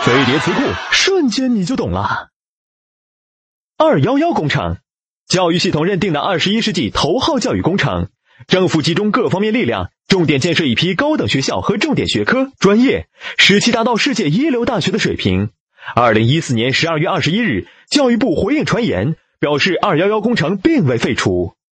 飞碟词库瞬间你就懂了。二幺幺工程教育系统认定的二十一世纪头号教育工程政府集中各方面力量重点建设一批高等学校和重点学科专业使其达到世界一流大学的水平。二零一四年十二月二十一日教育部回应传言表示二幺幺工程并未废除。